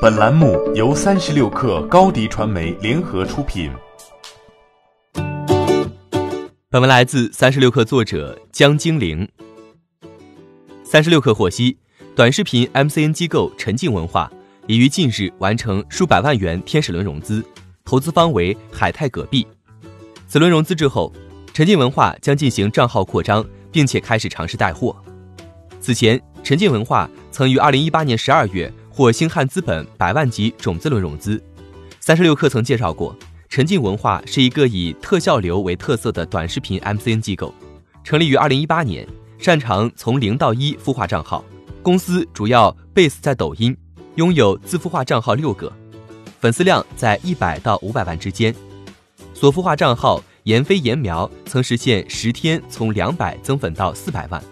本栏目由三十六氪高低传媒联合出品。本文来自三十六氪作者江精灵。三十六氪获悉，短视频 MCN 机构沉浸文化已于近日完成数百万元天使轮融资，投资方为海泰戈壁。此轮融资之后，沉浸文化将进行账号扩张，并且开始尝试带货。此前，沉浸文化曾于二零一八年十二月获星汉资本百万级种子轮融资。三十六氪曾介绍过，沉浸文化是一个以特效流为特色的短视频 MCN 机构，成立于二零一八年，擅长从零到一孵化账号。公司主要 base 在抖音，拥有自孵化账号六个，粉丝量在一百到五百万之间。所孵化账号言飞言苗曾实现十天从两百增粉到四百万。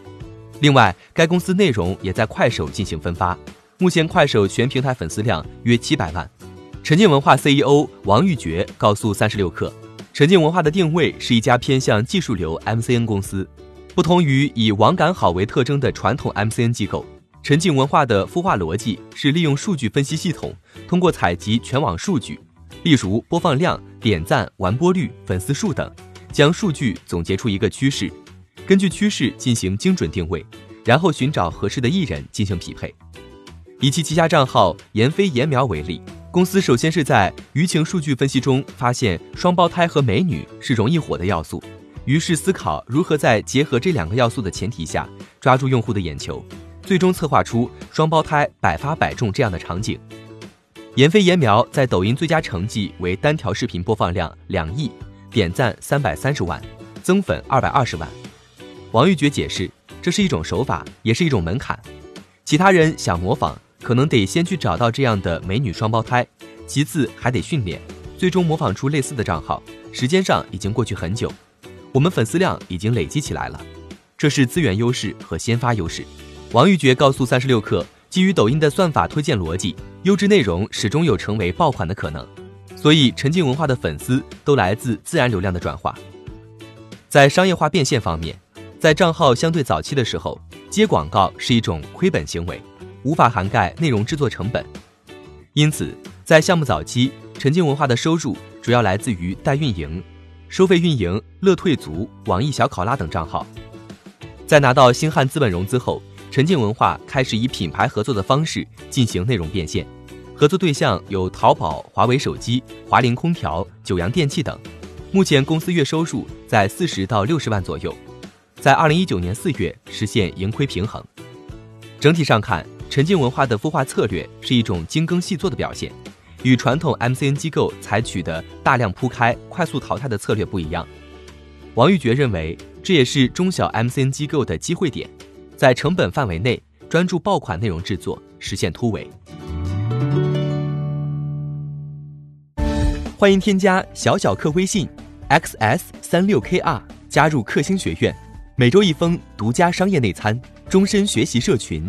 另外，该公司内容也在快手进行分发，目前快手全平台粉丝量约七百万。沉浸文化 CEO 王玉珏告诉三十六氪，沉浸文化的定位是一家偏向技术流 MCN 公司，不同于以网感好为特征的传统 MCN 机构。沉浸文化的孵化逻辑是利用数据分析系统，通过采集全网数据，例如播放量、点赞、完播率、粉丝数等，将数据总结出一个趋势。根据趋势进行精准定位，然后寻找合适的艺人进行匹配。以其旗下账号言飞言苗为例，公司首先是在舆情数据分析中发现双胞胎和美女是容易火的要素，于是思考如何在结合这两个要素的前提下抓住用户的眼球，最终策划出双胞胎百发百中这样的场景。言飞言苗在抖音最佳成绩为单条视频播放量两亿，点赞三百三十万，增粉二百二十万。王玉珏解释，这是一种手法，也是一种门槛。其他人想模仿，可能得先去找到这样的美女双胞胎，其次还得训练，最终模仿出类似的账号。时间上已经过去很久，我们粉丝量已经累积起来了，这是资源优势和先发优势。王玉珏告诉三十六氪，基于抖音的算法推荐逻辑，优质内容始终有成为爆款的可能，所以沉浸文化的粉丝都来自自然流量的转化。在商业化变现方面。在账号相对早期的时候，接广告是一种亏本行为，无法涵盖内容制作成本。因此，在项目早期，沉浸文化的收入主要来自于代运营、收费运营、乐退族、网易小考拉等账号。在拿到星汉资本融资后，沉浸文化开始以品牌合作的方式进行内容变现，合作对象有淘宝、华为手机、华凌空调、九阳电器等。目前公司月收入在四十到六十万左右。在二零一九年四月实现盈亏平衡。整体上看，沉浸文化的孵化策略是一种精耕细作的表现，与传统 MCN 机构采取的大量铺开、快速淘汰的策略不一样。王玉珏认为，这也是中小 MCN 机构的机会点，在成本范围内专注爆款内容制作，实现突围。欢迎添加小小客微信，xs 三六 kr，加入克星学院。每周一封独家商业内参，终身学习社群，